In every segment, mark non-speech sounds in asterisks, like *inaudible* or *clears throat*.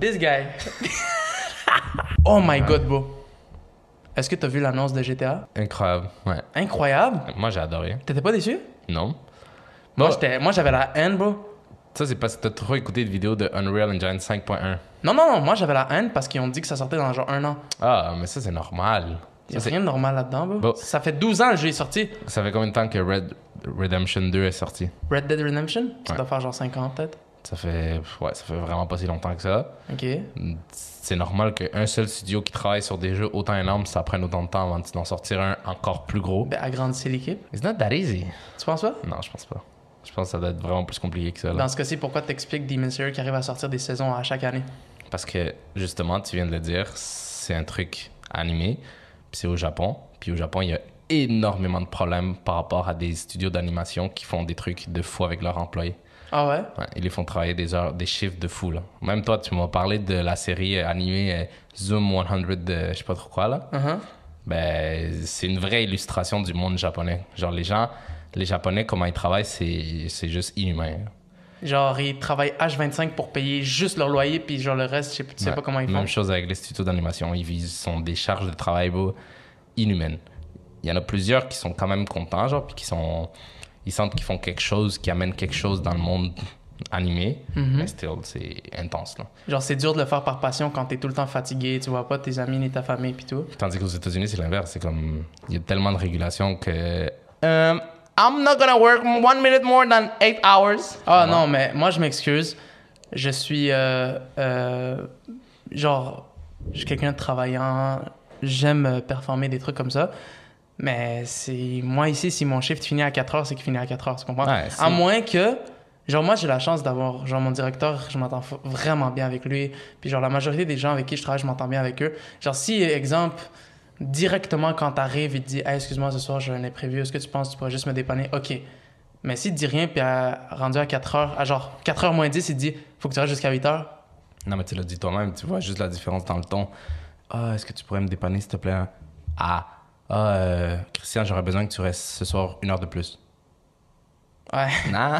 This guy. *laughs* oh my god, bro. Est-ce que t'as vu l'annonce de GTA? Incroyable, ouais. Incroyable. Moi, j'ai adoré. T'étais pas déçu? Non? Moi, Bon, j'étais, moi, j'avais la haine, bro. ça, c'est parce que t'as trop écouté de vidéos de Unreal Engine 5.1. Non, non, non, moi, j'avais la haine parce qu'ils ont dit que ça sortait dans genre un an. Ah, mais ça, c'est normal. Il a Ça, c'est- rien de normal là-dedans, bro. Bon. Ça fait 12 ans que le jeu est sorti. ça fait combien de temps que Red Redemption 2 est sorti? Red Dead Redemption? Ça Ouais. doit faire genre 5 ans, peut-être. Ça fait, ouais, ça fait vraiment pas si longtemps que ça. Ok. C'est normal qu'un seul studio qui travaille sur des jeux autant énormes, ça prenne autant de temps avant d'en sortir un encore plus gros. Ben, agrandissez l'équipe. It's not that easy. Tu penses pas? Non, je pense pas. Je pense que ça doit être vraiment plus compliqué que ça. là. Dans ce cas-ci, pourquoi t'expliques Demon Slayer qui arrive à sortir des saisons à chaque année? Parce que, justement, tu viens de le dire, c'est un truc animé, puis c'est au Japon. Puis au Japon, il y a énormément de problèmes par rapport à des studios d'animation qui font des trucs de fou avec leurs employés. Ah ouais? Ouais, ils les font travailler des heures, des chiffres de fou, là. Même toi, tu m'as parlé de la série animée euh, Zoom 100 de je sais pas trop quoi, là. Uh-huh. Ben, c'est une vraie illustration du monde japonais. Genre, les gens, les Japonais, comment ils travaillent, c'est juste inhumain. Genre, ils travaillent H25 pour payer juste leur loyer, puis genre le reste, je sais, tu sais Ouais. pas comment ils font. Même chose avec les studios d'animation. Ils visent- sont des charges de travail bro, inhumaines. Il y en a plusieurs qui sont quand même contents, genre, puis qui sont. Ils sentent qu'ils font quelque chose, qui amène quelque chose dans le monde animé. Mhm. Mais still, c'est intense, là. Genre, c'est dur de le faire par passion quand t'es tout le temps fatigué, tu vois pas tes amis ni ta famille, puis tout. Tandis qu'aux États-Unis, c'est l'inverse. C'est comme. Il y a tellement de régulations que. Um, I'm not gonna work one minute more than eight hours. Ah Ouais. non, mais moi, je m'excuse. Je suis. euh, euh, genre, je suis quelqu'un de travaillant. J'aime euh, performer des trucs comme ça. Mais c'est. Moi, ici, si mon shift finit à 4 heures, c'est qu'il finit à 4 heures, tu comprends? Ouais, à moins que. Genre, moi, j'ai la chance d'avoir. Genre, mon directeur, je m'entends vraiment bien avec lui. Puis, genre, la majorité des gens avec qui je travaille, je m'entends bien avec eux. Genre, si, exemple, directement quand t'arrives, il te dit Hey, excuse-moi, ce soir, j'ai un imprévu. Est-ce que tu penses que tu pourrais juste me dépanner? OK. Mais s'il te dit rien, puis à- rendu à 4 heures, à genre 4 heures moins 10, il te dit Faut que tu restes jusqu'à 8 heures. Non, mais tu l'as dit toi-même, tu vois juste la différence dans le ton. Ah, est-ce que tu pourrais me dépanner, s'il te plaît? Ah, ah euh, Christian, j'aurais besoin que tu restes ce soir une heure de plus. Ouais. *laughs* Non.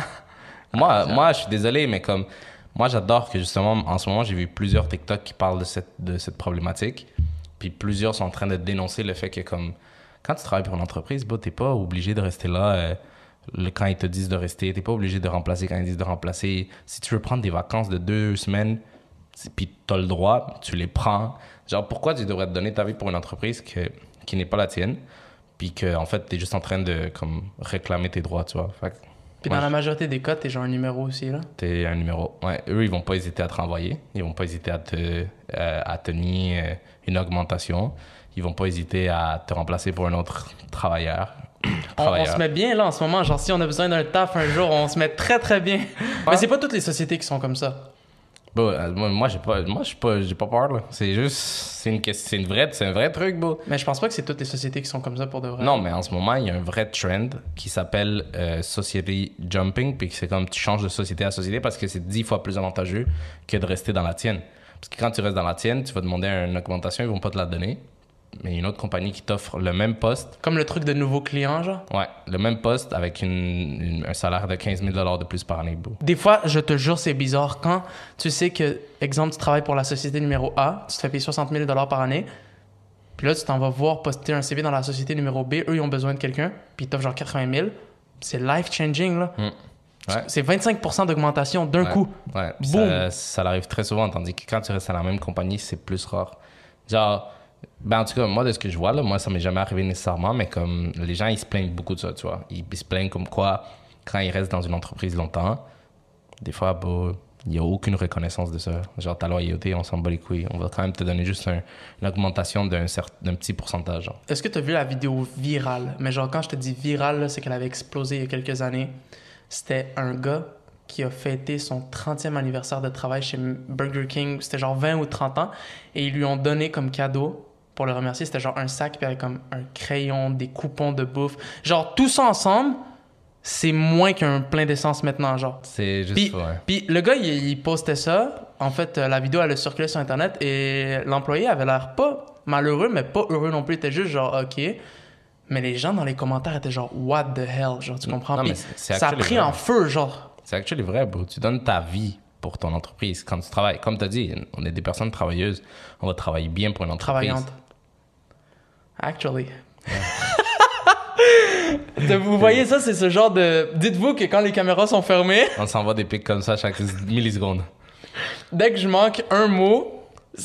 moi, moi, je suis désolé, mais comme. Moi, j'adore que justement, en ce moment, j'ai vu plusieurs TikTok qui parlent de cette, de cette problématique. Puis plusieurs sont en train de dénoncer le fait que, comme, quand tu travailles pour une entreprise, bah, t'es pas obligé de rester là euh, le- quand ils te disent de rester. T'es pas obligé de remplacer quand ils disent de remplacer. Si tu veux prendre des vacances de deux semaines, puis t'as le droit, tu les prends. Genre, pourquoi tu devrais te donner ta vie pour une entreprise que, qui n'est pas la tienne? Puis que, en fait, t'es juste en train de, comme, réclamer tes droits, tu vois? Fait que Puis Moi, dans la majorité des cas, t'es genre un numéro aussi, là? T'es un numéro. Ouais, eux, ils vont pas hésiter à te renvoyer. Ils vont pas hésiter à te, euh, à te nier euh, une augmentation. Ils vont pas hésiter à te remplacer pour un autre travailleur. On, se met bien là en ce moment. Genre, si on a besoin d'un taf un jour, on se met très très bien. Mais c'est pas toutes les sociétés qui sont comme ça. Euh, moi, moi, j'ai pas, moi, je suis pas, j'ai pas peur, là. C'est juste, c'est une, c'est une vraie, c'est un vrai truc. Mais je pense pas que c'est toutes les sociétés qui sont comme ça pour de vrai. Non, mais en ce moment, il y a un vrai trend qui s'appelle euh, society jumping, puis c'est comme tu changes de société à société parce que c'est dix fois plus avantageux que de rester dans la tienne. Parce que quand tu restes dans la tienne, tu vas demander une augmentation, ils vont pas te la donner. Mais il y a une autre compagnie qui t'offre le même poste, Comme le truc de nouveaux clients, genre? ouais, le même poste avec une, une- un salaire de 15 000 de plus par année, bro. Des fois, je te jure, c'est bizarre. Quand tu sais que, exemple, tu travailles pour la société numéro A, tu te fais payer 60 000 par année, puis là, tu t'en vas voir poster un CV dans la société numéro B, eux, ils ont besoin de quelqu'un, puis ils t'offrent genre 80 000. C'est life-changing, là. Ouais. C'est 25% d'augmentation d'un Ouais. coup. Ouais, Boum. ça, ça l'arrive très souvent, tandis que quand tu restes à la même compagnie, c'est plus rare. Genre, ben en tout cas, moi, de ce que je vois, là, moi, ça m'est jamais arrivé nécessairement, mais comme les gens, ils se plaignent beaucoup de ça, tu vois. Ils, se plaignent comme quoi, quand ils restent dans une entreprise longtemps, des fois, bah, il n'y a aucune reconnaissance de ça. Genre, ta loyauté, on s'en bat les couilles. On va quand même te donner juste un- une augmentation d'un d'un petit pourcentage. Est-ce que tu as vu la vidéo virale? Mais genre, quand je te dis virale, c'est qu'elle avait explosé il y a quelques années. C'était un gars qui a fêté son 30e anniversaire de travail chez Burger King. C'était genre 20 ou 30 ans. Et ils lui ont donné comme cadeau, pour le remercier, c'était genre un sac, puis avec comme un crayon, des coupons de bouffe. Genre, tout ça ensemble, c'est moins qu'un plein d'essence maintenant, genre. C'est juste, Puis, ouais. puis le gars, il, il postait ça. En fait, euh, la vidéo, elle a circulé sur Internet et l'employé avait l'air pas malheureux, mais pas heureux non plus. Il était juste genre, OK. Mais les gens dans les commentaires étaient genre, What the hell? Genre, tu comprends? Non, mais ça a pris vrai. en feu, genre. C'est actually vrai, bro. Tu donnes ta vie pour ton entreprise quand tu travailles. Comme tu as dit, on est des personnes travailleuses. On va travailler bien pour une entreprise. Travaillante. Actually. *laughs* Vous voyez ça, c'est ce genre de. Dites-vous que quand les caméras sont fermées, On s'envoie des pics comme ça chaque milliseconde. dès que je manque un mot,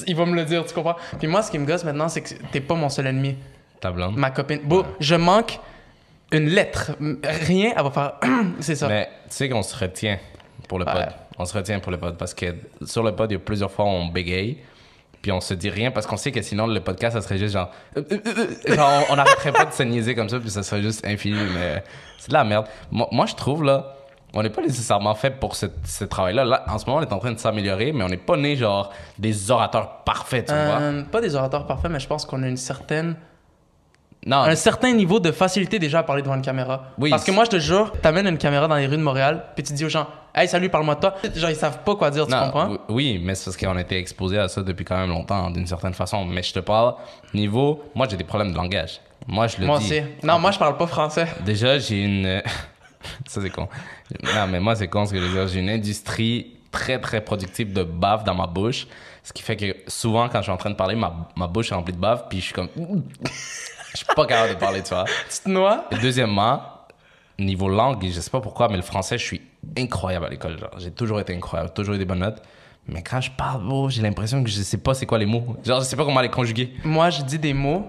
il va me le dire, tu comprends? Puis moi, ce qui me gosse maintenant, c'est que t'es pas mon seul ennemi. Ta blonde? Ma copine. Bon, je manque une lettre. Rien, elle va faire. *clears throat* c'est ça. Mais tu sais qu'on se retient pour le pod. Ouais. On se retient pour le pod parce que sur le pod, il y a plusieurs fois où on bégaye. Puis on se dit rien parce qu'on sait que sinon le podcast, ça serait juste genre. euh, euh, euh, genre, on n'arrêterait pas de se niaiser comme ça, puis ça serait juste infini. Mais c'est de la merde. Moi, moi, je trouve, là, on n'est pas nécessairement fait pour ce, ce travail-là. Là, en ce moment, on est en train de s'améliorer, mais on n'est pas né, genre, des orateurs parfaits, tu vois. Pas des orateurs parfaits, mais je pense qu'on a une certaine, Non, un certain niveau de facilité déjà à parler devant une caméra. Oui, Parce que moi, je te jure, t'amènes une caméra dans les rues de Montréal, puis tu dis aux gens, hey, salut, parle-moi de toi. Genre, ils savent pas quoi dire, tu Non, comprends? oui- mais c'est parce qu'on a été exposé à ça depuis quand même longtemps, d'une certaine façon. Mais je te parle, niveau. Moi, j'ai des problèmes de langage. Moi, je le Moi dis. aussi. Non, moi, je parle pas français. Déjà, j'ai une. *laughs* ça, c'est con. Non, mais moi, c'est con ce que je veux dire. J'ai une industrie très, très productive de bave dans ma bouche. Ce qui fait que souvent, quand je suis en train de parler, ma, ma bouche est remplie de bave, puis je suis comme. *laughs* Je suis pas capable de parler, tu vois. Tu te noies? Et deuxièmement, niveau langue, je sais pas pourquoi, mais le français, je suis incroyable à l'école. J'ai toujours été incroyable, toujours eu des bonnes notes. Mais quand je parle, oh, j'ai l'impression que je sais pas c'est quoi les mots. Genre, je sais pas comment les conjuguer. Moi, je dis des mots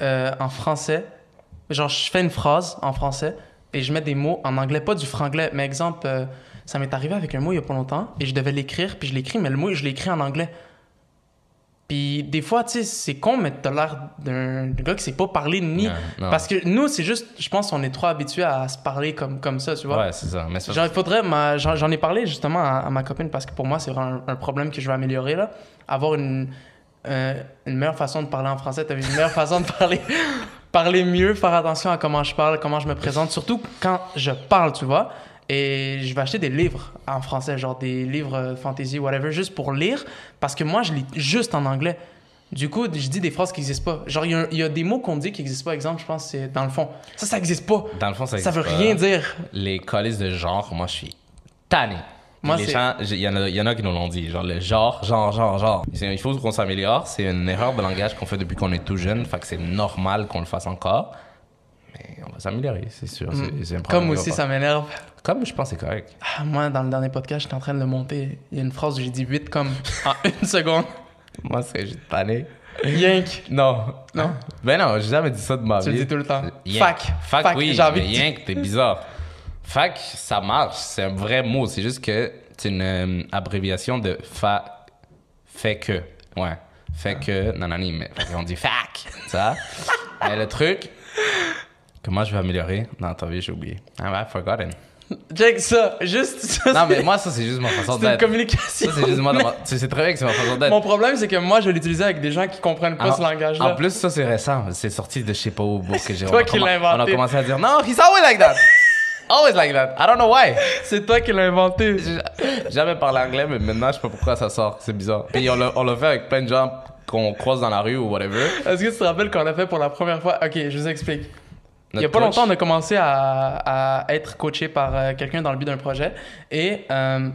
euh, en français. Genre, je fais une phrase en français et je mets des mots en anglais, pas du franglais. Mais exemple, euh, ça m'est arrivé avec un mot il y a pas longtemps et je devais l'écrire, puis je l'écris, mais le mot, je l'écris en anglais. Puis des fois, tu sais, c'est con, mais t'as l'air d'un gars qui sait pas parler ni. Non, non. Parce que nous, c'est juste, je pense qu'on est trop habitués à se parler comme, comme ça, tu vois. Ouais, c'est ça. Mais c'est Genre, il faudrait. ma- J'en ai parlé justement à, à ma copine parce que pour moi, c'est vraiment un, un problème que je veux améliorer. Là. Avoir une, euh, une meilleure façon de parler en français. Vu, une meilleure façon de *laughs* parler, parler mieux, faire attention à comment je parle, comment je me présente. Surtout quand je parle, tu vois. Et je vais acheter des livres en français, genre des livres euh, fantasy, whatever, juste pour lire. Parce que moi, je lis juste en anglais. Du coup, je dis des phrases qui n'existent pas. Genre, il y a- il y, a des mots qu'on dit qui n'existent pas. Exemple, je pense, c'est dans le fond. Ça, ça n'existe pas. Dans le fond, ça Ça veut rien pas. dire. Les colis de genre, moi, je suis tanné. Moi, les gens, il y, en a- y en a qui nous l'ont dit. Genre, le genre, genre, genre, genre. Il faut qu'on s'améliore. C'est une erreur de langage qu'on fait depuis qu'on est tout jeune. Fait que c'est normal qu'on le fasse encore. Mais on va s'améliorer, c'est sûr. C'est Mm. Comme aussi, ça m'énerve. Comme je pense c'est correct. Ah, Moi, dans le dernier podcast, j'étais en train de le monter. Il y a une phrase où j'ai dit 8 comme en *laughs* une seconde. Moi, c'est juste tanné. Yank. Non. Non? Ben non, j'ai jamais dit ça de ma Tu vie. le dis tout le temps. Yank. Fac. Fac, Fac, oui, mais yank, t'es bizarre. Fac, ça marche, c'est un vrai mot. C'est juste que c'est une euh, abréviation de fa... Fait que. Ouais. Fait que... Nanani, mais fait qu'on dit fac. Ça. *laughs* mais le truc moi je vais améliorer... Non, t'as vu, j'ai oublié. Ah, I've forgotten. *laughs* Check ça. Juste ça. Non, mais c'est- moi, ça, c'est juste ma façon c'est une d'être. communication. Ça, c'est juste moi. ma- *laughs* Tu sais très bien que c'est ma façon d'être. Mon problème, c'est que moi, je l'utiliser avec des gens qui comprennent pas En- ce langage-là. En plus, ça, c'est récent. C'est sorti de je sais pas où. que j'ai- toi qui l'as inventé. On a commencé à dire non, he's always like that. *laughs* Always like that. I don't know why. C'est toi qui l'as inventé. Jamais parlé anglais, mais maintenant, je sais pas pourquoi ça sort. C'est bizarre. Puis on l'a on l'a fait avec plein de gens qu'on croise dans la rue ou whatever. Est-ce que tu te rappelles qu'on l'a fait pour la première fois? Ok, je vous explique. Il y a pas coach. longtemps, on a commencé à, à être coaché par euh, quelqu'un dans le but d'un projet. Et euh,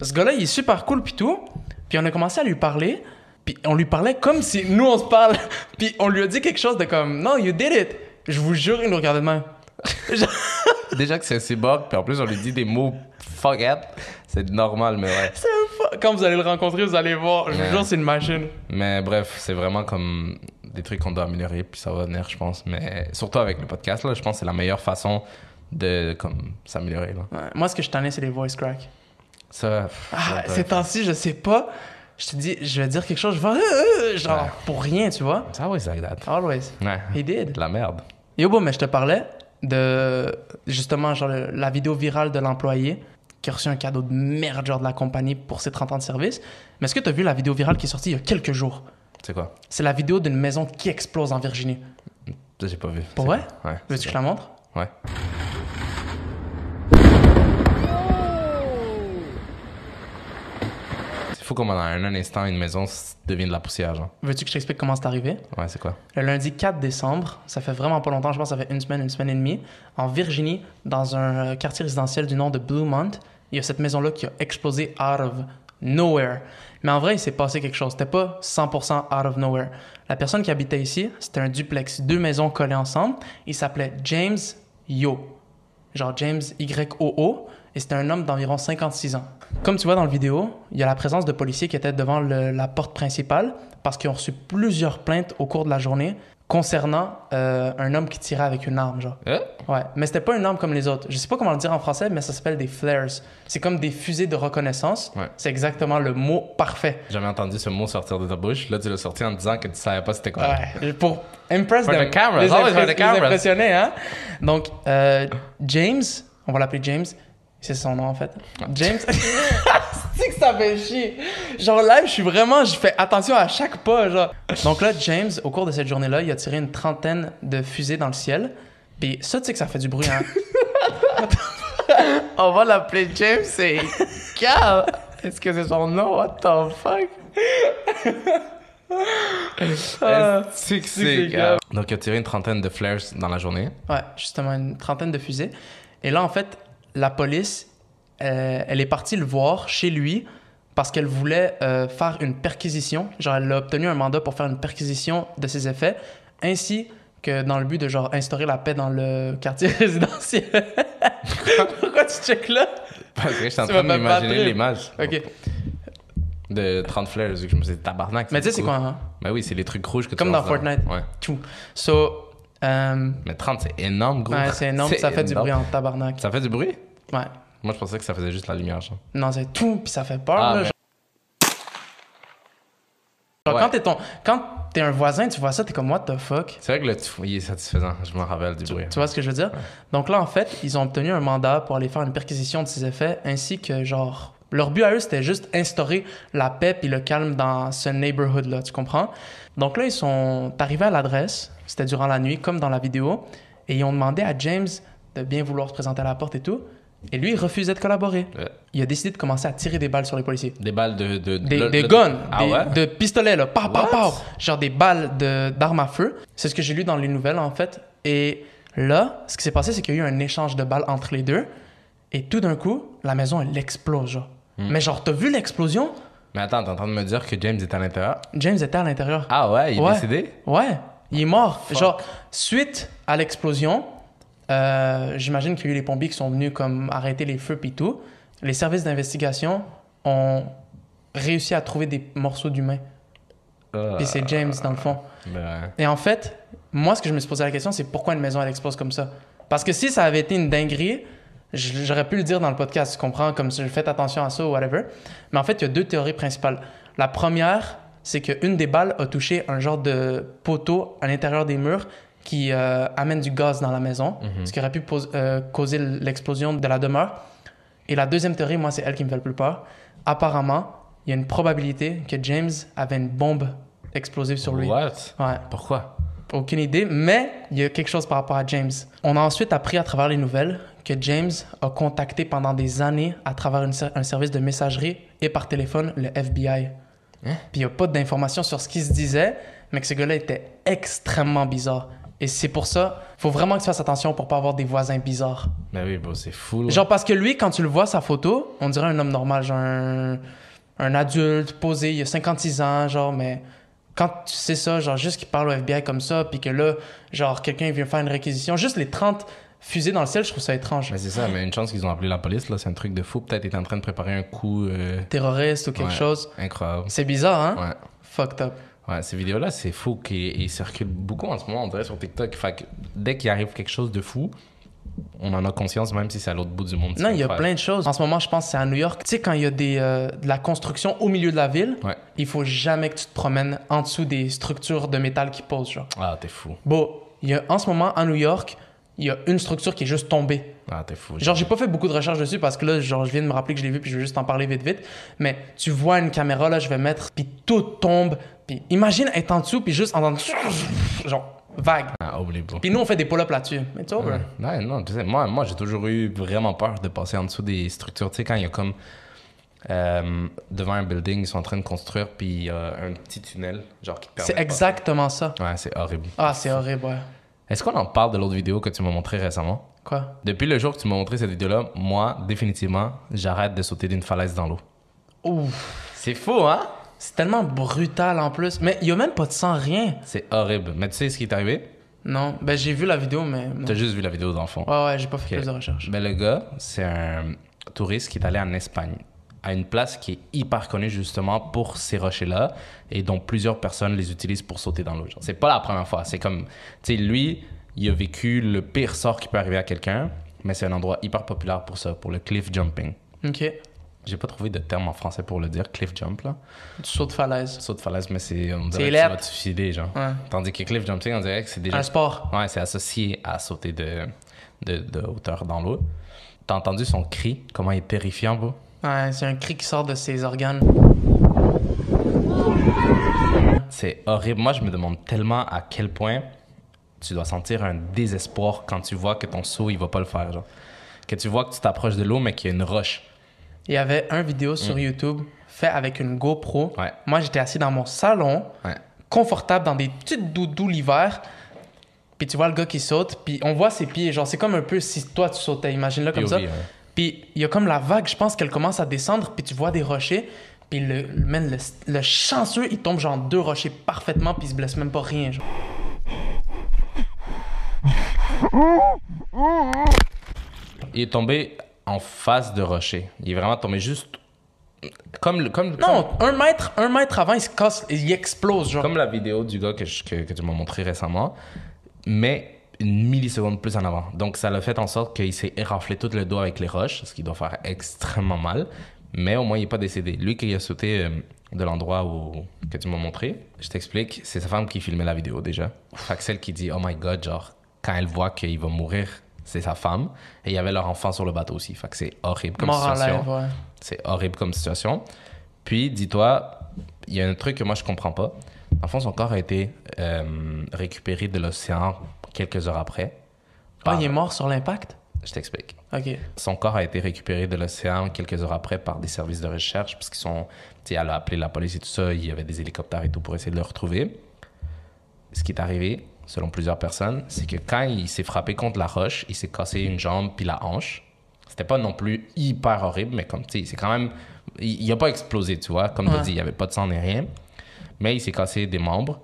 ce gars-là, il est super cool, puis tout. Puis on a commencé à lui parler. Puis on lui parlait comme si nous, on se parle. *laughs* Puis on lui a dit quelque chose de comme, non, you did it. Je vous jure, il nous regardait de même. *laughs* Déjà que c'est un cyborg, puis en plus, on lui dit des mots fuck it. C'est normal, mais ouais. Quand vous allez le rencontrer, vous allez voir. Je vous jure, c'est une machine. Mais bref, c'est vraiment comme des trucs qu'on doit améliorer, puis ça va venir, je pense. Mais surtout avec le podcast, là, je pense que c'est la meilleure façon de comme s'améliorer. là. Ouais. Moi, ce que je t'en ai, c'est les voice cracks. Ça, Ah, ces temps-ci, je sais pas. Je te dis, je vais dire quelque chose, je vais. euh, euh, genre, Ouais. pour rien, tu vois. ça always like that. Always. Ouais. He did. La merde. Yo, bon, mais je te parlais de justement genre la vidéo virale de l'employé qui a reçu un cadeau de merde genre de la compagnie pour ses 30 ans de service. Mais est-ce que tu as vu la vidéo virale qui est sortie il y a quelques jours? C'est quoi? C'est la vidéo d'une maison qui explose en Virginie. Ça, j'ai pas vu. Pour vrai? Ouais. Veux-tu que je la montre? Ouais. C'est fou comment dans un instant, une maison devient de la poussière, genre. Veux-tu que je t'explique comment c'est arrivé? Ouais, c'est quoi? Le lundi 4 décembre, ça fait vraiment pas longtemps, je pense que ça fait une semaine, une semaine et demie, en Virginie, dans un euh, quartier résidentiel du nom de Bluemont, il y a cette maison-là qui a explosé out of nowhere. Mais en vrai, il s'est passé quelque chose. C'était pas 100% out of nowhere. La personne qui habitait ici, c'était un duplex, deux maisons collées ensemble. Il s'appelait James Yo. Genre James Y-O-O. Et c'était un homme d'environ 56 ans. Comme tu vois dans la vidéo, il y a la présence de policiers qui étaient devant la porte principale parce qu'ils ont reçu plusieurs plaintes au cours de la journée concernant euh, un homme qui tirait avec une arme, genre. Euh? Ouais, mais c'était pas une arme comme les autres. Je sais pas comment le dire en français, mais ça s'appelle des flares. C'est comme des fusées de reconnaissance. Ouais. C'est exactement le mot parfait. Jamais entendu ce mot sortir de ta bouche. Là, tu l'as sorti en disant que tu savais pas c'était quoi. Ouais, pour impress For the them. cameras, Les, always for impress- the les cameras. impressionner, hein. Donc, euh, James, on va l'appeler James. C'est son nom, en fait. James. *laughs* que ça fait chier. Genre, live, je suis vraiment. Je fais attention à chaque pas, genre. Donc là, James, au cours de cette journée-là, il a tiré une trentaine de fusées dans le ciel. Puis ça, tu sais que ça fait du bruit, hein. *laughs* On va l'appeler James, c'est Cal. Est-ce que c'est son nom? What the fuck? *laughs* Ah. C'est. Donc, il a tiré une trentaine de flares dans la journée. Ouais, justement, une trentaine de fusées. Et là, en fait, la police, elle est partie le voir chez lui parce qu'elle voulait euh, faire une perquisition. Genre, elle a obtenu un mandat pour faire une perquisition de ses effets, ainsi que dans le but de, genre, instaurer la paix dans le quartier *laughs* résidentiel. Pourquoi tu check là? Parce que je suis en train m'imaginer l'image OK. de 30 flares. Je me suis dit, tabarnak. Mais tu sais, c'est quoi, hein? Ben oui, c'est les trucs rouges que tu Comme dans Fortnite. Ouais. Tout. So, euh, Mais 30, c'est énorme, gros. ouais, c'est énorme, *laughs* ça fait du bruit en tabarnak. Ça fait du bruit? Ouais. Moi, je pensais que ça faisait juste la lumière, genre. Non, c'est tout, puis ça fait peur. Ah, là, mais- genre. Genre, Ouais. quand t'es ton... quand t'es un voisin, tu vois ça, t'es comme what the fuck? C'est vrai que le il est satisfaisant. Je m'en rappelle du bruit. Tu vois ce que je veux dire? Donc là, en fait, ils ont obtenu un mandat pour aller faire une perquisition de ces effets, ainsi que genre. Leur but à eux, c'était juste instaurer la paix et le calme dans ce neighborhood-là, tu comprends? Donc là, ils sont arrivés à l'adresse, c'était durant la nuit, comme dans la vidéo, et ils ont demandé à James de bien vouloir se présenter à la porte et tout, et lui, il refusait de collaborer. Ouais. Il a décidé de commencer à tirer des balles sur les policiers. Des balles de. de Des, le- des le- guns, Ah des- ouais? de pistolets, là. Pow, pow, What? pow. Genre des balles de- d'armes à feu. C'est ce que j'ai lu dans les nouvelles, en fait. Et là, ce qui s'est passé, c'est qu'il y a eu un échange de balles entre les deux. Et tout d'un coup, la maison, elle explose, genre. Hmm. Mais genre, t'as vu l'explosion? Mais attends, t'es en train de me dire que James est à l'intérieur? James était à l'intérieur. Ah ouais, il est Ouais. décédé? Ouais, il est mort. Fuck. Genre, suite à l'explosion, euh, j'imagine qu'il y a eu les pompiers qui sont venus comme arrêter les feux puis tout. Les services d'investigation ont réussi à trouver des morceaux d'humains. Euh, Puis c'est James, dans le fond. ben. Et en fait, moi, ce que je me suis posé la question, c'est pourquoi une maison, elle explose comme ça? Parce que si ça avait été une dinguerie, j'aurais pu le dire dans le podcast, tu comprends? Comme si faites attention à ça ou whatever. Mais en fait, il y a deux théories principales. La première, c'est qu'une des balles a touché un genre de poteau à l'intérieur des murs qui euh, amène du gaz dans la maison, Mhm. ce qui aurait pu euh, causer l'explosion de la demeure. Et la deuxième théorie, moi, c'est elle qui me fait le plus peur. Apparemment, il y a une probabilité que James avait une bombe explosive sur lui. What? Ouais. Pourquoi? Aucune idée, mais il y a quelque chose par rapport à James. On a ensuite appris à travers les nouvelles que James a contacté pendant des années à travers une un service de messagerie et par téléphone le FBI. Hein? Puis il n'y a pas d'informations sur ce qui se disait, mais que ce gars-là était extrêmement bizarre. Et c'est pour ça, faut vraiment que tu fasses attention pour pas avoir des voisins bizarres. Ben oui, bro, c'est fou. là. Genre parce que lui, quand tu le vois sa photo, on dirait un homme normal, genre un, un adulte posé, il a 56 ans, genre, mais quand tu sais ça, genre juste qu'il parle au FBI comme ça, puis que là, genre quelqu'un vient faire une réquisition, juste les 30 fusées dans le ciel, je trouve ça étrange. Mais c'est ça, mais une chance qu'ils ont appelé la police, là, c'est un truc de fou. Peut-être étaient en train de préparer un coup euh, Terroriste ou quelque Ouais. chose. incroyable. C'est bizarre, hein? Ouais. Fucked up. Ouais, ces vidéos-là, c'est fou qu'ils ils circulent beaucoup en ce moment, on dirait, sur TikTok. Fait que dès qu'il arrive quelque chose de fou, on en a conscience, même si c'est à l'autre bout du monde. Non, il y a plein de choses. En ce moment, je pense que c'est à New York. Tu sais, quand il y a des, euh, de la construction au milieu de la ville, Ouais. il faut jamais que tu te promènes en dessous des structures de métal qui posent, genre. Ah, t'es fou. Bon, il y a, en ce moment, à New York, il y a une structure qui est juste tombée. Ah, t'es fou. Genre, j'ai pas fait beaucoup de recherches dessus parce que là, genre, je viens de me rappeler que je l'ai vu puis je veux juste en parler vite vite. Mais tu vois une caméra, là, je vais mettre, puis tout tombe. Puis imagine être en dessous puis juste entendre genre vague. Ah, oublie pas. Puis nous, on fait des pull-ups là-dessus. Mais. Ouais. Ouais, non, tu sais, moi, moi j'ai toujours eu vraiment peur de passer en dessous des structures. Tu sais, quand il y a comme. euh, devant un building, ils sont en train de construire, puis il y a un petit tunnel, genre qui te permet. C'est exactement ça. Ouais, c'est horrible. Ah, c'est horrible, ouais. Est-ce qu'on en parle de l'autre vidéo que tu m'as montré récemment? Quoi? Depuis le jour que tu m'as montré cette vidéo-là, moi, définitivement, j'arrête de sauter d'une falaise dans l'eau. Ouf. C'est faux, hein? C'est tellement brutal en plus. Mais il y a même pas de sang, rien. C'est horrible. Mais tu sais ce qui est arrivé? Non. Ben, j'ai vu la vidéo, mais. T'as juste vu la vidéo dans le fond. Ouais, ouais, j'ai pas fait plus de recherche. Ben, le gars, c'est un touriste qui est allé en Espagne, à une place qui est hyper connue justement pour ces rochers-là et dont plusieurs personnes les utilisent pour sauter dans l'eau. C'est pas la première fois. C'est comme, tu sais, lui, il a vécu le pire sort qui peut arriver à quelqu'un, mais c'est un endroit hyper populaire pour ça, pour le cliff jumping. Ok. J'ai pas trouvé de terme en français pour le dire, cliff jump, là. Du saut de falaise. Saut de falaise, mais c'est, on dirait que tu vas te suicider, genre. Ouais. Tandis que cliff jumping, on dirait que c'est déjà Un sport. Ouais, c'est associé à sauter de, de, de hauteur dans l'eau. T'as entendu son cri, comment il est terrifiant, bro? Ouais, c'est un cri qui sort de ses organes. C'est horrible. Moi, je me demande tellement à quel point tu dois sentir un désespoir quand tu vois que ton saut, il va pas le faire, genre. Que tu vois que tu t'approches de l'eau, mais qu'il y a une roche. Il y avait un vidéo sur YouTube fait avec une GoPro. Mm. Ouais. Moi, j'étais assis dans mon salon, Ouais. confortable, dans des petites doudous l'hiver. Puis tu vois le gars qui saute, puis on voit ses pieds. Genre, c'est comme un peu si toi tu sautais, imagine-le comme ça. ouais. Puis il y a comme la vague, je pense qu'elle commence à descendre, puis tu vois des rochers. Puis le, le, man, le, le chanceux, il tombe genre deux rochers parfaitement, puis il se blesse même pas rien. Genre. Il est tombé en face de rocher. Il est vraiment tombé juste. Comme, le- comme, Non, un mètre, un mètre avant, il se casse, il explose, genre. Comme la vidéo du gars que, je- que, que tu m'as montré récemment, mais une milliseconde plus en avant. Donc, ça l'a fait en sorte qu'il s'est éraflé tout le dos avec les roches, ce qui doit faire extrêmement mal. Mais au moins, il n'est pas décédé. Lui qui a sauté euh, de l'endroit où, que tu m'as montré, je t'explique, c'est sa femme qui filmait la vidéo déjà. Fait que celle qui dit, oh my god, genre, quand elle voit qu'il va mourir, c'est sa femme. Et il y avait leur enfant sur le bateau aussi. Fait que c'est horrible comme Mort situation. ouais. C'est horrible comme situation. Puis, dis-toi, il y a un truc que moi, je comprends pas. En fond, son corps a été euh, récupéré de l'océan quelques heures après. Ah, Par- il est mort sur l'impact? Je t'explique. Ok. Son corps a été récupéré de l'océan quelques heures après par des services de recherche, parce qu'ils sont... Tu sais, elle a appelé la police et tout ça, il y avait des hélicoptères et tout pour essayer de le retrouver. Ce qui est arrivé, selon plusieurs personnes, c'est que quand il s'est frappé contre la roche, il s'est cassé une jambe puis la hanche. C'était pas non plus hyper horrible, mais comme, tu sais, c'est quand même... Il, il a pas explosé, tu vois. Comme tu Ouais. dit, il y avait pas de sang ni rien. Mais il s'est cassé des membres.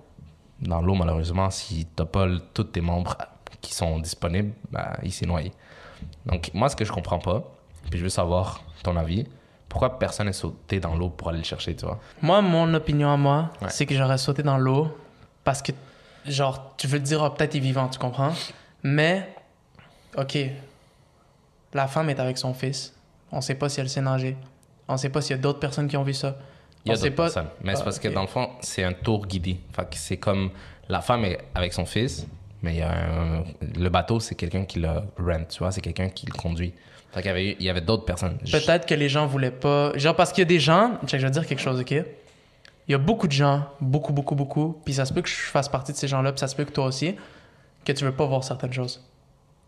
Dans l'eau, malheureusement, si t'as pas tous tes membres qui sont disponibles, ben, il s'est noyé. Donc, moi, ce que je comprends pas, puis je veux savoir ton avis, pourquoi personne n'est sauté dans l'eau pour aller le chercher, tu vois? Moi, mon opinion à moi, Ouais. c'est que j'aurais sauté dans l'eau parce que, genre, tu veux te dire, ah, peut-être il est vivant, tu comprends? Mais, ok, la femme est avec son fils. On sait pas si elle sait nager. On sait pas s'il y a d'autres personnes qui ont vu ça. Il y a d'autres pas- personnes. Mais c'est Ah, parce que dans le fond, c'est un tour guidé. Fait que c'est comme la femme est avec son fils, mais il y a un- le bateau, c'est quelqu'un qui le rent, tu vois, c'est quelqu'un qui le conduit. Fait qu'il y avait, eu- il y avait d'autres personnes. Je- Peut-être que les gens voulaient pas. Genre, parce qu'il y a des gens. Check, je vais dire quelque chose, ok? Il y a beaucoup de gens, beaucoup, beaucoup, beaucoup. Puis ça se peut que je fasse partie de ces gens-là, puis ça se peut que toi aussi, que tu veux pas voir certaines choses.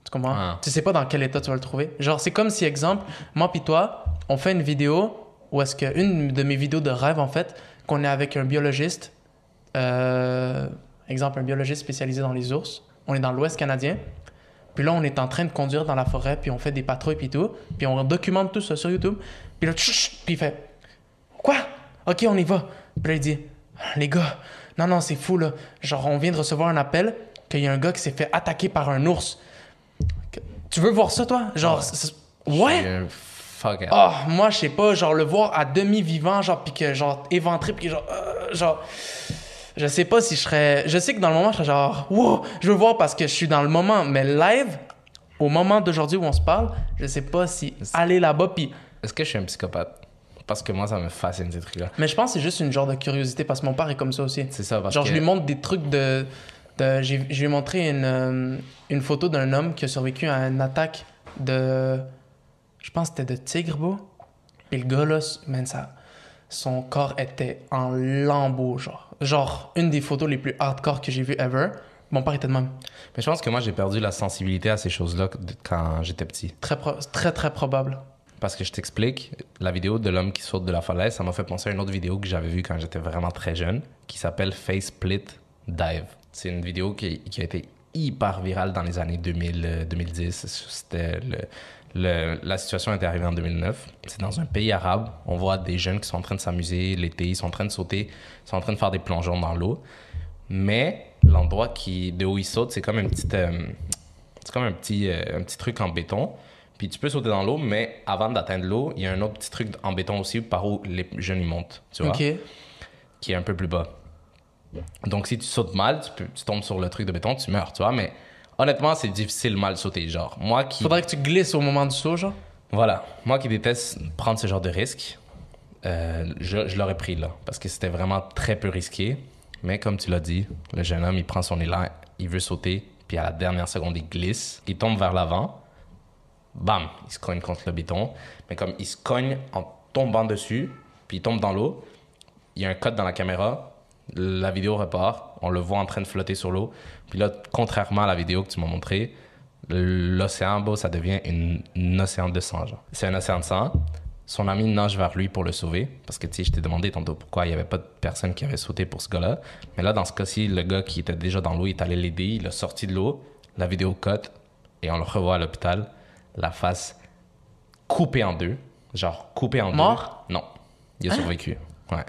Tu comprends? Ah. Tu sais pas dans quel état tu vas le trouver. Genre, c'est comme si, exemple, moi puis toi, on fait une vidéo où est-ce que une de mes vidéos de rêve, en fait, qu'on est avec un biologiste, euh, exemple, un biologiste spécialisé dans les ours. On est dans l'Ouest canadien. Puis là, on est en train de conduire dans la forêt, puis on fait des patrouilles, puis tout. Puis on documente tout ça sur YouTube. Puis là, puis il fait Quoi? Ok, on y va. Puis là, il dit Les gars, non, non, c'est fou, là. Genre, on vient de recevoir un appel qu'il y a un gars qui s'est fait attaquer par un ours. Tu veux voir ça, toi? Genre, Ouais. fuck. Oh, moi, je sais pas, genre, le voir à demi-vivant, genre, puis que, genre, éventré, puis genre, euh, genre. Je sais pas si je serais. Je sais que dans le moment, je serais genre, wow, je veux voir parce que je suis dans le moment. Mais live, au moment d'aujourd'hui où on se parle, je sais pas si aller là-bas, puis. Est-ce que je suis un psychopathe? Parce que moi, ça me fascine, ces trucs-là. Mais je pense que c'est juste une genre de curiosité parce que mon père est comme ça aussi. C'est ça, parce Genre, que... je lui montre des trucs de. de j'ai- je lui ai montré une, euh, une photo d'un homme qui a survécu à une attaque de. Je pense que c'était de tigre, bro. Puis le gars, là, man, ça. Son corps était en lambeaux, genre. Genre, une des photos les plus hardcore que j'ai vues ever. Mon père était de même. Mais je pense que moi, j'ai perdu la sensibilité à ces choses-là quand j'étais petit. Très, pro- très, très probable. Parce que je t'explique, la vidéo de l'homme qui saute de la falaise, ça m'a fait penser à une autre vidéo que j'avais vue quand j'étais vraiment très jeune, qui s'appelle Face Split Dive. C'est une vidéo qui, a été hyper viral dans les années 2000, 2010. C'était le, la situation était arrivée en 2009. C'est dans un pays arabe. On voit des jeunes qui sont en train de s'amuser l'été, ils sont en train de sauter, ils sont en train de faire des plongeons dans l'eau. Mais l'endroit qui, de où ils sautent, c'est comme un petit, euh, c'est comme un petit, euh, un petit truc en béton. Puis tu peux sauter dans l'eau, mais avant d'atteindre l'eau, il y a un autre petit truc en béton aussi par où les jeunes ils montent, tu vois, qui est un peu plus bas. Donc si tu sautes mal, tu, tu tombes sur le truc de béton, tu meurs, tu vois. Mais honnêtement, c'est difficile mal sauter, genre. Moi qui. Faudrait que tu glisses au moment du saut, genre. Voilà. Moi qui déteste prendre ce genre de risque, euh, je, je l'aurais pris là, parce que c'était vraiment très peu risqué. Mais comme tu l'as dit, le jeune homme, il prend son élan, il veut sauter, puis à la dernière seconde, il glisse, il tombe vers l'avant, bam, il se cogne contre le béton. Mais comme il se cogne en tombant dessus, puis il tombe dans l'eau, il y a un code dans la caméra, la vidéo repart, on le voit en train de flotter sur l'eau. Puis là, contrairement à la vidéo que tu m'as montré, l'océan, beau, ça devient un océan de sang. C'est un océan de sang. Son ami nage vers lui pour le sauver. Parce que, tu sais, je t'ai demandé tantôt pourquoi il n'y avait pas de personne qui avait sauté pour ce gars-là. Mais là, dans ce cas-ci, le gars qui était déjà dans l'eau, il est allé l'aider. Il a sorti de l'eau. La vidéo cut. Et on le revoit à l'hôpital. La face coupée en deux. Genre, coupée en deux. Mort? Non. Il a hein? survécu. Ouais.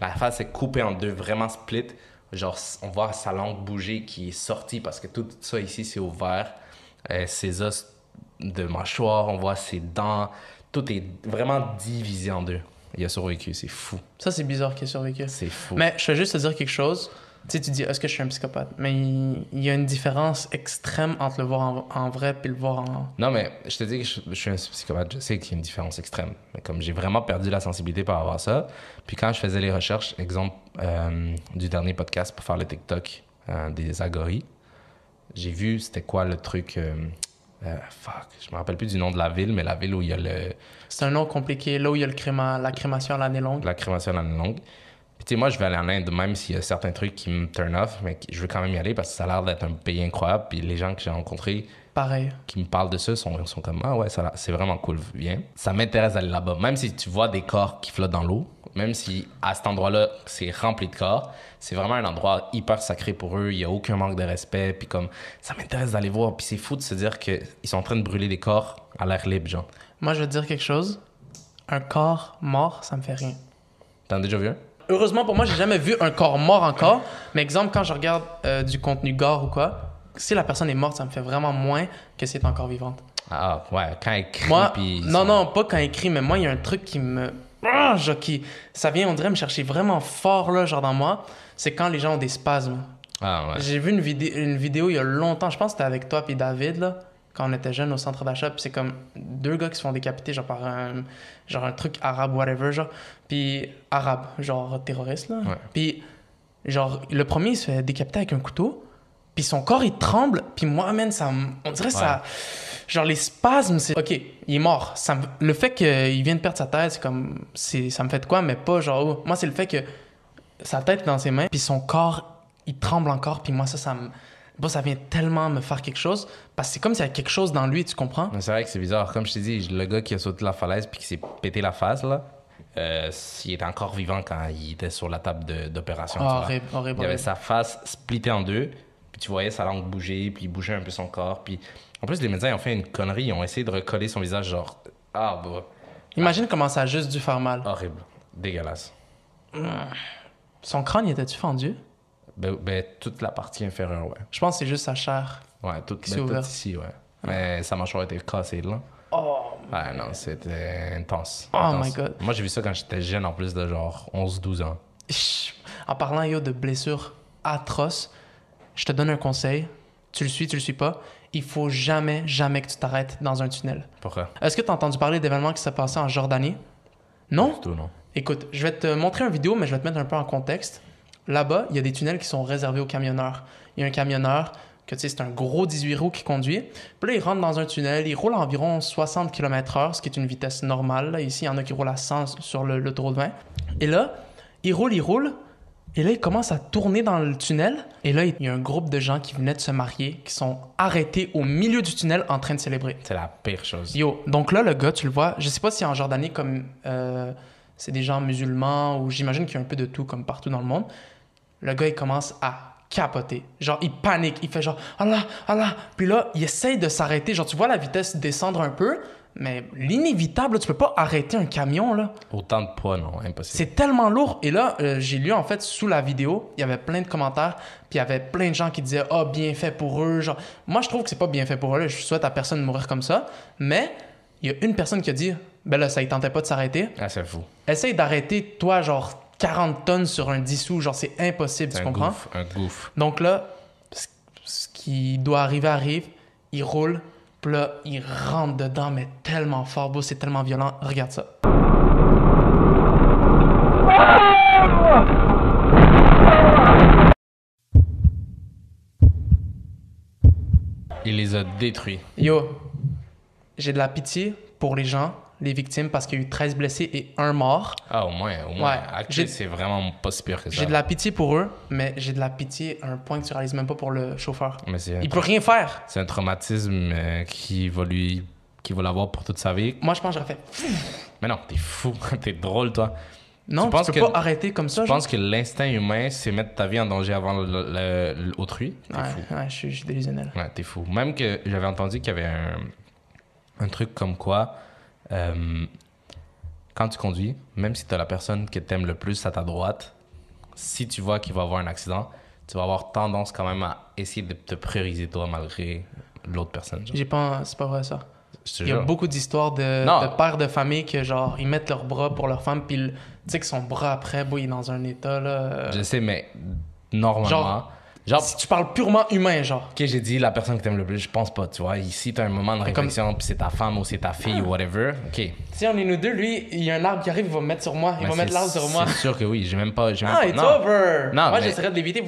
La face est coupée en deux, vraiment split. Genre, on voit sa langue bouger qui est sortie parce que tout ça ici, c'est ouvert. Euh, ses os de mâchoire, on voit ses dents. Tout est vraiment divisé en deux. Il a survécu, c'est fou. Ça, c'est bizarre qu'il ait survécu. C'est fou. Mais je vais juste te dire quelque chose. Tu sais, tu dis, est-ce que je suis un psychopathe? Mais il, y a une différence extrême entre le voir en, vrai et le voir en. Non, mais je te dis que je, suis un psychopathe. Je sais qu'il y a une différence extrême. Mais comme j'ai vraiment perdu la sensibilité par rapport à ça, puis quand je faisais les recherches, exemple euh, du dernier podcast pour faire le TikTok euh, des agories, j'ai vu c'était quoi le truc. Euh, fuck, je me rappelle plus du nom de la ville, mais la ville où il y a le. C'est un nom compliqué, là où il y a le créma, la crémation à l'année longue. La crémation à l'année longue tu sais, moi, je vais aller en Inde, même s'il y a certains trucs qui me turn off, mais je veux quand même y aller parce que ça a l'air d'être un pays incroyable. Puis les gens que j'ai rencontrés, Pareil. qui me parlent de ça, sont, sont comme Ah ouais, c'est vraiment cool, viens. Ça m'intéresse d'aller là-bas. Même si tu vois des corps qui flottent dans l'eau, même si à cet endroit-là, c'est rempli de corps, c'est vraiment un endroit hyper sacré pour eux. Il n'y a aucun manque de respect. Puis comme, ça m'intéresse d'aller voir. Puis c'est fou de se dire qu'ils sont en train de brûler des corps à l'air libre, genre. Moi, je veux te dire quelque chose. Un corps mort, ça me fait rien. T'en as déjà vu un? Heureusement pour moi, j'ai jamais vu un corps mort encore. Mais exemple, quand je regarde euh, du contenu gore ou quoi, si la personne est morte, ça me fait vraiment moins que si elle est encore vivante. Ah ouais, quand elle crie. Moi, non, non, pas quand elle crie, mais moi, il y a un truc qui me. Ah, genre, qui... Ça vient, on dirait, me chercher vraiment fort, là, genre dans moi. C'est quand les gens ont des spasmes. Ah ouais. J'ai vu une, vidéo une vidéo il y a longtemps, je pense que c'était avec toi et David, là quand on était jeune au centre d'achat, puis c'est comme deux gars qui se font décapiter, genre par un, genre un truc arabe, whatever, genre. Puis arabe, genre terroriste, là. Puis, genre, le premier, il se fait décapiter avec un couteau, puis son corps, il tremble, puis moi, man, ça On dirait ça. Genre, les spasmes, c'est. Ok, il est mort. Ça, le fait qu'il vienne de perdre sa tête, c'est comme. Ça me fait de quoi, mais pas genre. Oh. Moi, c'est le fait que sa tête est dans ses mains, puis son corps, il tremble encore, puis moi, ça, ça me bon, ça vient tellement me faire quelque chose parce que c'est comme s'il y a quelque chose dans lui, tu comprends? C'est vrai que c'est bizarre. Comme je t'ai dit, le gars qui a sauté la falaise puis qui s'est pété la face, là, euh, il était encore vivant quand il était sur la table d'opération. Oh, horrible, horrible, il avait sa face splittée en deux, puis tu voyais sa langue bouger, puis il bougeait un peu son corps. Puis en plus, les médecins ont fait une connerie, ils ont essayé de recoller son visage, genre, ah, bah. Imagine comment ça a juste dû faire mal. Horrible, dégueulasse. Son crâne, était-tu fendu? Ben, ben, toute la partie inférieure, ouais. Je pense que c'est juste sa chair. Ouais, toute, ben, tout ici, ouais. Mais sa mâchoire était cassée, là. Oh! Ouais, non, c'était intense. Oh my god. Moi, j'ai vu ça quand j'étais jeune, en plus de genre 11-12 ans. En parlant, yo, de blessures atroces, je te donne un conseil. Tu le suis, tu le suis pas. Il faut jamais, jamais que tu t'arrêtes dans un tunnel. Pourquoi? Est-ce que tu as entendu parler d'événements qui s'est passé en Jordanie? Non? tout, non. Écoute, je vais te montrer une vidéo, mais je vais te mettre un peu en contexte. Là-bas, il y a des tunnels qui sont réservés aux camionneurs. Il y a un camionneur que tu sais, c'est un gros 18 roues qui conduit. Puis là, il rentre dans un tunnel, il roule à environ 60 km/h, ce qui est une vitesse normale. ici, il y en a qui roulent à 100 sur le, l'autoroute 20. Et là, il roule, il roule. Et là, il commence à tourner dans le tunnel. Et là, il y a un groupe de gens qui venaient de se marier, qui sont arrêtés au milieu du tunnel en train de célébrer. C'est la pire chose. Yo, donc là, le gars, tu le vois, je sais pas si en Jordanie, comme euh, c'est des gens musulmans, ou j'imagine qu'il y a un peu de tout, comme partout dans le monde le gars, il commence à capoté. Genre, il panique. Il fait genre, ah là, ah là. Puis là, il essaye de s'arrêter. Genre, tu vois la vitesse descendre un peu, mais l'inévitable, tu peux pas arrêter un camion, là. Autant de poids, non, impossible. C'est tellement lourd. Et là, euh, j'ai lu, en fait, sous la vidéo, il y avait plein de commentaires, puis il y avait plein de gens qui disaient, ah, bien fait pour eux. Genre, moi, je trouve que c'est pas bien fait pour eux. là. Je souhaite à personne de mourir comme ça. Mais il y a une personne qui a dit, ben là, ça ne tentait pas de s'arrêter. Ah, c'est fou. Essaye d'arrêter, toi, genre 40 tonnes sur un 10 sous. Genre, c'est impossible, tu un comprends? gouffre, un gouffre. Donc là, ce- ce qui doit arriver arrive, il roule, puis là, il rentre dedans, mais tellement fort, beau, c'est tellement violent. Regarde ça. Il les a détruits. Yo, j'ai de la pitié pour les gens, les victimes, parce qu'il y a eu 13 blessés et un mort. Ah, au moins, au moins. Ouais, c'est vraiment pas si pire que ça. J'ai de la pitié pour eux, mais j'ai de la pitié à un point que tu réalises même pas pour le chauffeur. Mais Il peut rien faire. c'est un traumatisme euh, qui va lui. qui va l'avoir pour toute sa vie. Moi, je pense que j'aurais fait. Mais non, t'es fou. *laughs* t'es drôle, toi. Non, tu, penses peux que- pas arrêter comme ça. Je pense que l'instinct humain, c'est mettre ta vie en danger avant l'autrui. Ouais, fou. ouais, je suis, je suis délusionnel. Ouais, t'es fou. Même que j'avais entendu qu'il y avait un, un truc comme quoi, euh, quand tu conduis, même si t'as la personne que t'aimes le plus à ta droite, si tu vois qu'il va avoir un accident, tu vas avoir tendance quand même à essayer de te prioriser toi malgré l'autre personne. J'ai pas. C'est pas vrai ça. Il y a beaucoup d'histoires de, pères de famille que, genre, ils mettent leurs bras pour leur femme, puis tu sais que son bras après, bon, il est dans un état, là. euh, Je sais, mais normalement, Genre- genre, Si tu parles purement humain, genre. Ok, j'ai dit la personne que t'aimes le plus, je pense pas, tu vois. Ici, t'as un moment de Mais comme- réflexion, puis c'est ta femme ou c'est ta fille ou whatever. Ok. Si on est nous deux, lui, il y a un arbre qui arrive, il va me mettre sur moi. Il Mais va mettre l'arbre sur moi. C'est sûr que oui, j'ai même pas. j'ai même Ah, pas- it's non. over! Non, moi, mais- j'essaierais de l'éviter.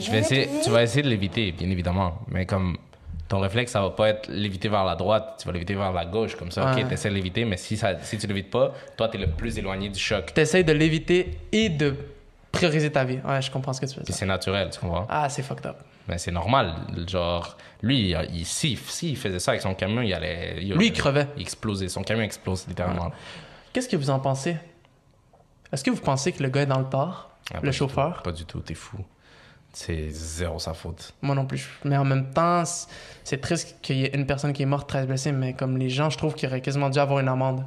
Je vais essayer, tu vas essayer de l'éviter, bien évidemment. Mais comme ton réflexe, ça va pas être l'éviter vers la droite, tu vas l'éviter vers la gauche, comme ça. Ouais. Ok, t'essaies de l'éviter, mais si, ça, si tu l'évites pas, toi, t'es le plus éloigné du choc. T'essayes de l'éviter et de prioriser ta vie. Ouais, je comprends ce que tu veux dire. c'est naturel, tu comprends? Ah, c'est fucked up. Mais c'est normal. Genre, lui, il, il- si, faisait ça avec son camion, il allait. Lui, il crevait. Il explosait. Son camion explose littéralement. Qu'est-ce que vous en pensez? Est-ce que vous pensez que le gars est dans le tort? Ah, le chauffeur? Pas du tout, t'es fou. C'est zéro sa faute. Moi non plus. Mais en même temps, c'est triste qu'il y ait une personne qui est morte, 13 blessés, mais comme les gens, je trouve qu'il aurait quasiment dû avoir une amende.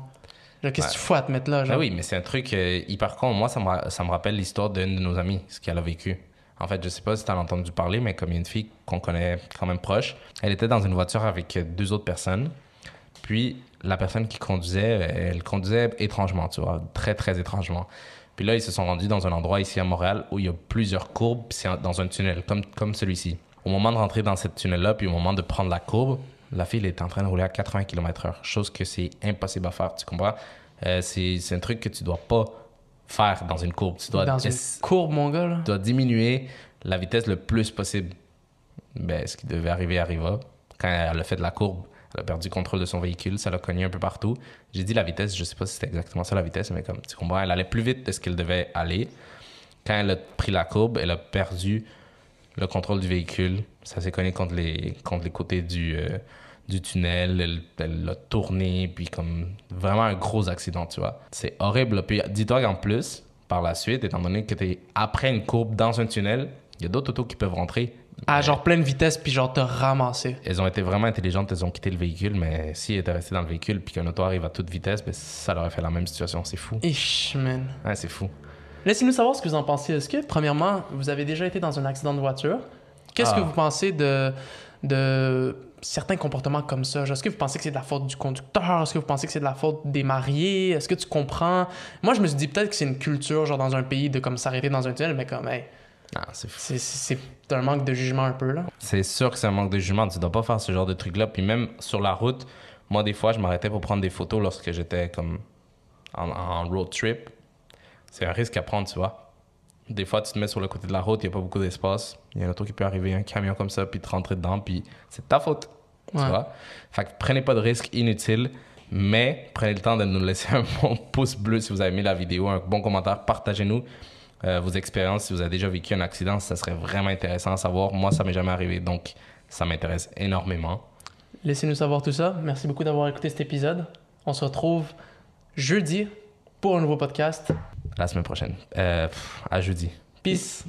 Qu'est-ce que tu fous à te mettre là? Ben Genre? oui, mais c'est un truc euh, hyper con. Moi, ça me, ça me rappelle l'histoire d'une de nos amies, ce qu'elle a vécu. En fait, je sais pas si t'as entendu parler, mais comme il y a une fille qu'on connaît quand même proche, elle était dans une voiture avec euh, deux autres personnes. Puis, la personne qui conduisait, euh, elle conduisait étrangement, tu vois, très, très étrangement. Puis là, ils se sont rendus dans un endroit ici à Montréal où il y a plusieurs courbes, c'est dans un tunnel, comme, comme celui-ci. Au moment de rentrer dans cette tunnel-là, puis au moment de prendre la courbe, la fille était en train de rouler à 80 km/h, chose que c'est impossible à faire, tu comprends? Euh, c'est un truc que tu dois pas faire dans une courbe. Tu dois, Dans une courbe, mon gars, là. tu dois diminuer la vitesse le plus possible. Ben, ce qui devait arriver arriva. Quand elle a fait de la courbe, elle a perdu contrôle de son véhicule, ça l'a cogné un peu partout. J'ai dit la vitesse, je sais pas si c'était exactement ça la vitesse, mais comme tu comprends, elle allait plus vite de ce qu'elle devait aller. Quand elle a pris la courbe, elle a perdu le contrôle du véhicule. Ça s'est cogné contre les, contre les côtés du, euh, du tunnel. Elle, elle l'a tourné, puis comme vraiment un gros accident, tu vois. C'est horrible. Puis dis-toi qu'en plus, par la suite, étant donné que tu es après une courbe dans un tunnel, il y a d'autres autos qui peuvent rentrer. À genre pleine vitesse, puis genre te ramasser. Elles ont été vraiment intelligentes, elles ont quitté le véhicule, mais si elles étaient restées dans le véhicule puis qu'un auto arrive à toute vitesse, ben, ça leur aurait fait la même situation. C'est fou. Ich, man. Ouais, c'est fou. Laissez-nous savoir ce que vous en pensez. Est-ce que, premièrement, vous avez déjà été dans un accident de voiture? Qu'est-ce Ah. que vous pensez de, de certains comportements comme ça? Est-ce que vous pensez que c'est de la faute du conducteur? Est-ce que vous pensez que c'est de la faute des mariés? Est-ce que tu comprends? Moi, je me suis dit peut-être que c'est une culture, genre dans un pays, de comme s'arrêter dans un tunnel, mais comme, hey, Ah, c'est un manque de jugement un peu, là. C'est sûr que c'est un manque de jugement. Tu dois pas faire ce genre de truc-là. Puis même sur la route, moi, des fois, je m'arrêtais pour prendre des photos lorsque j'étais comme en, en road trip. C'est un risque à prendre, tu vois. Des fois, tu te mets sur le côté de la route, il n'y a pas beaucoup d'espace. Il y a un auto qui peut arriver, un camion comme ça, puis te rentrer dedans, puis c'est ta faute. Tu vois? Fait que prenez pas de risques inutiles, mais prenez le temps de nous laisser un bon *laughs* pouce bleu si vous avez aimé la vidéo, un bon commentaire. Partagez-nous euh, vos expériences. Si vous avez déjà vécu un accident, ça serait vraiment intéressant à savoir. Moi, ça m'est jamais arrivé, donc ça m'intéresse énormément. Laissez-nous savoir tout ça. Merci beaucoup d'avoir écouté cet épisode. On se retrouve jeudi pour un nouveau podcast. La semaine prochaine. Euh, à jeudi. Peace.